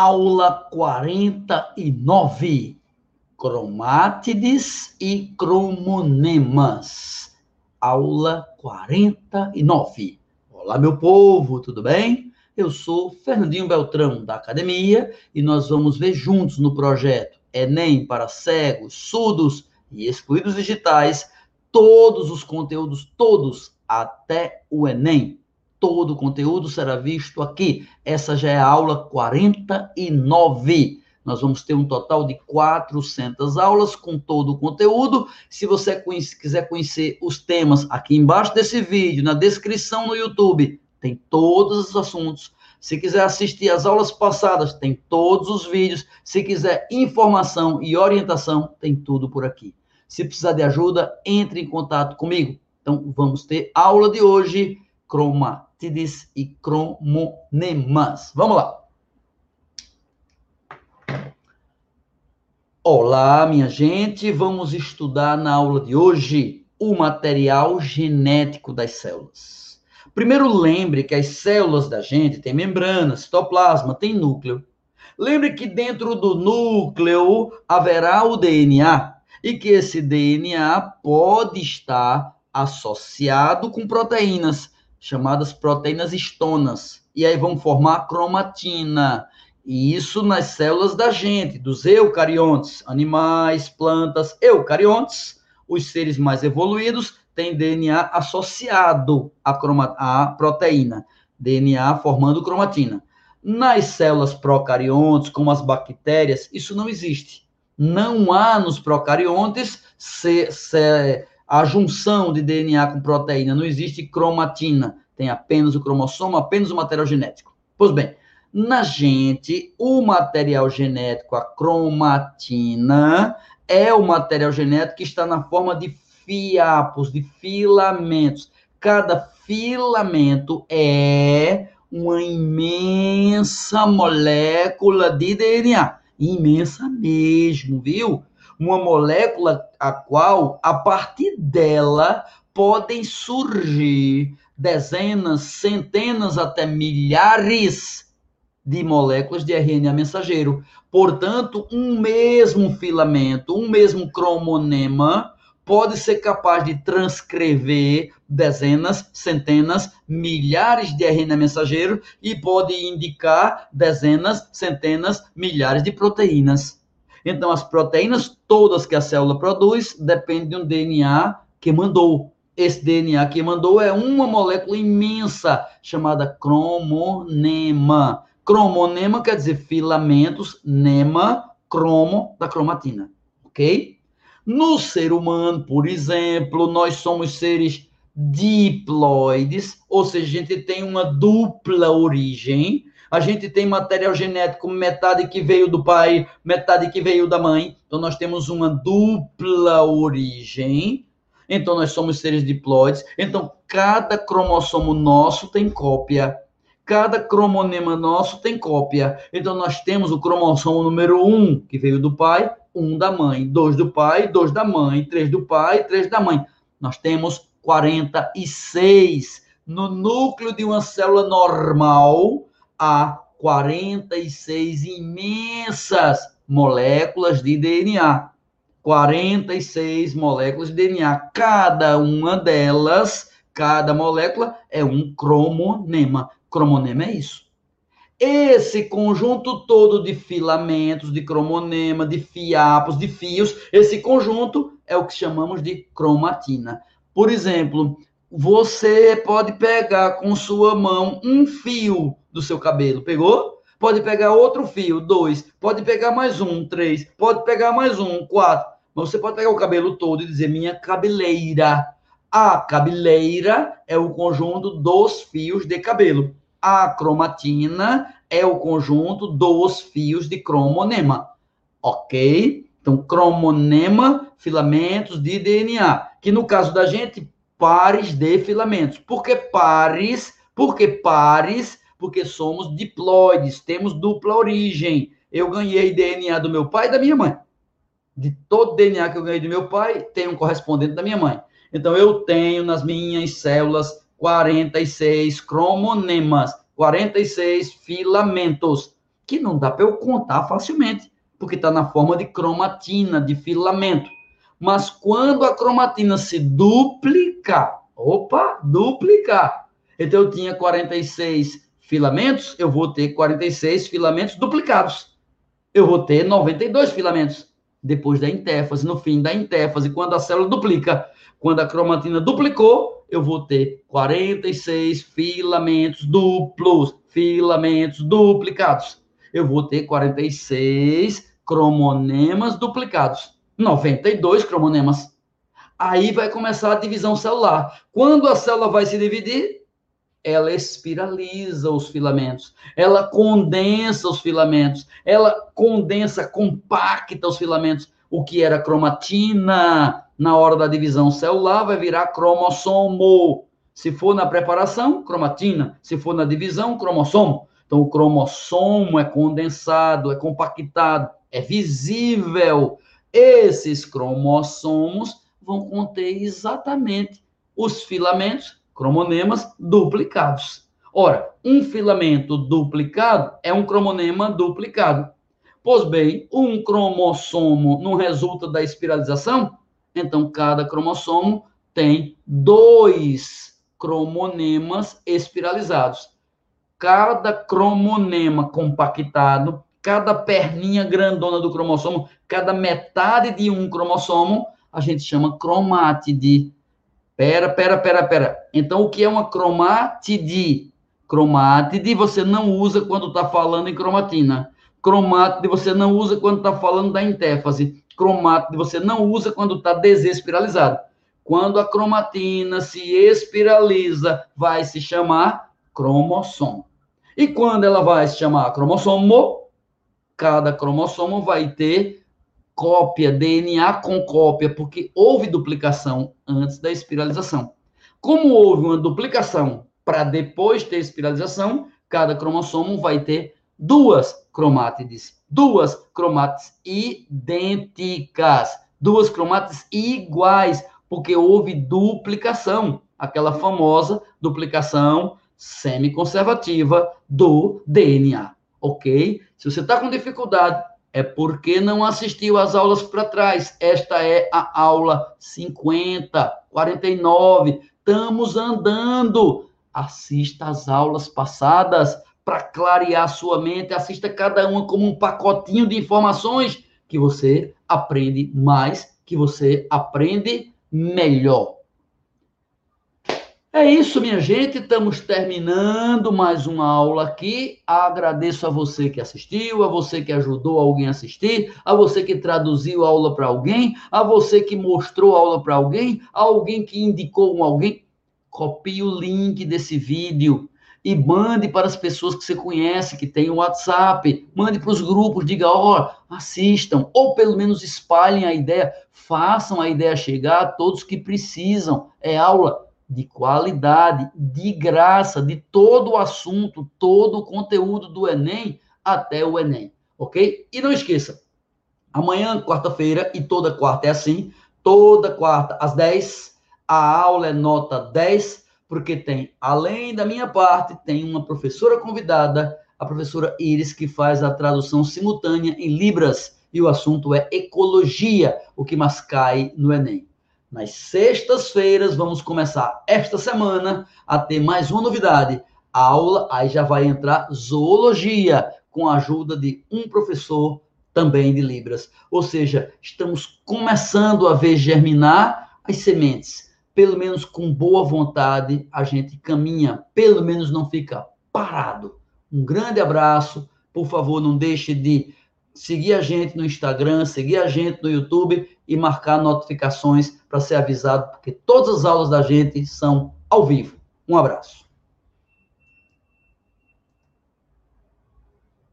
Aula 49. Cromátides e cromonemas. Aula 49. Olá, meu povo, tudo bem? Eu sou Fernandinho Beltrão, da academia, e nós vamos ver juntos no projeto Enem para cegos, surdos e excluídos digitais todos os conteúdos, todos, até o Enem todo o conteúdo será visto aqui. Essa já é a aula 49. Nós vamos ter um total de 400 aulas com todo o conteúdo. Se você quiser conhecer os temas aqui embaixo desse vídeo, na descrição no YouTube, tem todos os assuntos. Se quiser assistir as aulas passadas, tem todos os vídeos. Se quiser informação e orientação, tem tudo por aqui. Se precisar de ajuda, entre em contato comigo. Então, vamos ter aula de hoje, croma cromátides e cromonemas. Vamos lá. Olá, minha gente. Vamos estudar na aula de hoje o material genético das células. Primeiro, lembre que as células da gente têm membrana, citoplasma, tem núcleo. Lembre que dentro do núcleo haverá o DNA e que esse DNA pode estar associado com proteínas chamadas proteínas estonas. E aí vão formar cromatina. E isso nas células da gente, dos eucariontes, animais, plantas, eucariontes, os seres mais evoluídos têm DNA associado à, croma, à proteína, DNA formando cromatina. Nas células procariontes, como as bactérias, isso não existe. Não há nos procariontes a junção de DNA com proteína, não existe cromatina, tem apenas o cromossomo, apenas o material genético. Pois bem, na gente, o material genético, a cromatina, é o material genético que está na forma de fiapos, de filamentos. Cada filamento é uma imensa molécula de DNA. Imensa mesmo, viu? Uma molécula a qual, a partir dela, podem surgir dezenas, centenas, até milhares de moléculas de RNA mensageiro. Portanto, um mesmo filamento, um mesmo cromonema pode ser capaz de transcrever dezenas, centenas, milhares de RNA mensageiro e pode indicar dezenas, centenas, milhares de proteínas. Então, as proteínas todas que a célula produz dependem de um DNA que mandou. Esse DNA que mandou é uma molécula imensa chamada cromonema. Cromonema quer dizer filamentos, nema, cromo, da cromatina. Ok? No ser humano, por exemplo, nós somos seres diploides, ou seja, a gente tem uma dupla origem a gente tem material genético, metade que veio do pai, metade que veio da mãe. Então, nós temos uma dupla origem. Então, nós somos seres diploides. Então, cada cromossomo nosso tem cópia. Cada cromonema nosso tem cópia. Então, nós temos o cromossomo número 1, que veio do pai, um da mãe. Dois do pai, dois da mãe. Três do pai, três da mãe. Nós temos 46. No núcleo de uma célula normal, há 46 imensas moléculas de DNA. 46 moléculas de DNA. Cada uma delas, cada molécula é um cromonema. Cromonema é isso. Esse conjunto todo de filamentos, de cromonema, de fiapos, de fios, esse conjunto é o que chamamos de cromatina. Por exemplo, você pode pegar com sua mão um fio do seu cabelo. Pegou? Pode pegar outro fio, dois. Pode pegar mais um, três. Pode pegar mais um, quatro. Mas você pode pegar o cabelo todo e dizer minha cabeleira. A cabeleira é o conjunto dos fios de cabelo. A cromatina é o conjunto dos fios de cromonema. Ok? Então, cromonema, filamentos de DNA. Que no caso da gente, pares de filamentos. Por que pares? Porque pares porque somos diploides, temos dupla origem. Eu ganhei DNA do meu pai e da minha mãe. De todo DNA que eu ganhei do meu pai, tem um correspondente da minha mãe. Então, eu tenho nas minhas células 46 cromonemas, 46 filamentos. que não dá para eu contar facilmente, porque está na forma de cromatina, de filamento. Mas quando a cromatina se duplicar, opa, duplicar. Então eu tinha 46 filamentos, eu vou ter 46 filamentos duplicados. Eu vou ter 92 filamentos depois da intéfase, no fim da intéfase, quando a célula duplica. Quando a cromatina duplicou, eu vou ter 46 filamentos duplos, filamentos duplicados. Eu vou ter 46 cromonemas duplicados. 92 cromonemas. Aí vai começar a divisão celular. Quando a célula vai se dividir, ela espiraliza os filamentos, ela condensa os filamentos, ela condensa, compacta os filamentos. O que era cromatina na hora da divisão celular vai virar cromossomo. Se for na preparação, cromatina. Se for na divisão, cromossomo. Então, o cromossomo é condensado, é compactado, é visível esses cromossomos vão conter exatamente os filamentos, cromonemas duplicados. Ora, um filamento duplicado é um cromonema duplicado. Pois bem, um cromossomo não resulta da espiralização? Então, cada cromossomo tem dois cromonemas espiralizados. Cada cromonema compactado cada perninha grandona do cromossomo, cada metade de um cromossomo, a gente chama cromátide. Pera, pera, pera, pera. Então, o que é uma cromátide? Cromátide você não usa quando está falando em cromatina. Cromátide você não usa quando está falando da intéfase. Cromátide você não usa quando está desespiralizado. Quando a cromatina se espiraliza, vai se chamar cromossomo. E quando ela vai se chamar cromossomo, cada cromossomo vai ter cópia, DNA com cópia, porque houve duplicação antes da espiralização. Como houve uma duplicação para depois ter espiralização, cada cromossomo vai ter duas cromátides, duas cromátides idênticas, duas cromátides iguais, porque houve duplicação, aquela famosa duplicação semiconservativa do DNA ok? Se você está com dificuldade, é porque não assistiu às aulas para trás. Esta é a aula 50, 49. Estamos andando. Assista às aulas passadas para clarear sua mente. Assista cada uma como um pacotinho de informações que você aprende mais, que você aprende melhor. É isso, minha gente. Estamos terminando mais uma aula aqui. Agradeço a você que assistiu, a você que ajudou alguém a assistir, a você que traduziu a aula para alguém, a você que mostrou a aula para alguém, a alguém que indicou um alguém. Copie o link desse vídeo e mande para as pessoas que você conhece, que tem o WhatsApp. Mande para os grupos, diga, ó, oh, assistam, ou pelo menos espalhem a ideia, façam a ideia chegar a todos que precisam. É aula de qualidade, de graça, de todo o assunto, todo o conteúdo do Enem até o Enem, ok? E não esqueça, amanhã, quarta-feira, e toda quarta é assim, toda quarta às 10, a aula é nota 10, porque tem, além da minha parte, tem uma professora convidada, a professora Iris, que faz a tradução simultânea em Libras, e o assunto é ecologia, o que mais cai no Enem. Nas sextas-feiras, vamos começar esta semana a ter mais uma novidade. A aula, aí já vai entrar zoologia, com a ajuda de um professor também de Libras. Ou seja, estamos começando a ver germinar as sementes. Pelo menos com boa vontade, a gente caminha, pelo menos não fica parado. Um grande abraço. Por favor, não deixe de seguir a gente no Instagram, seguir a gente no YouTube e marcar notificações para ser avisado, porque todas as aulas da gente são ao vivo. Um abraço.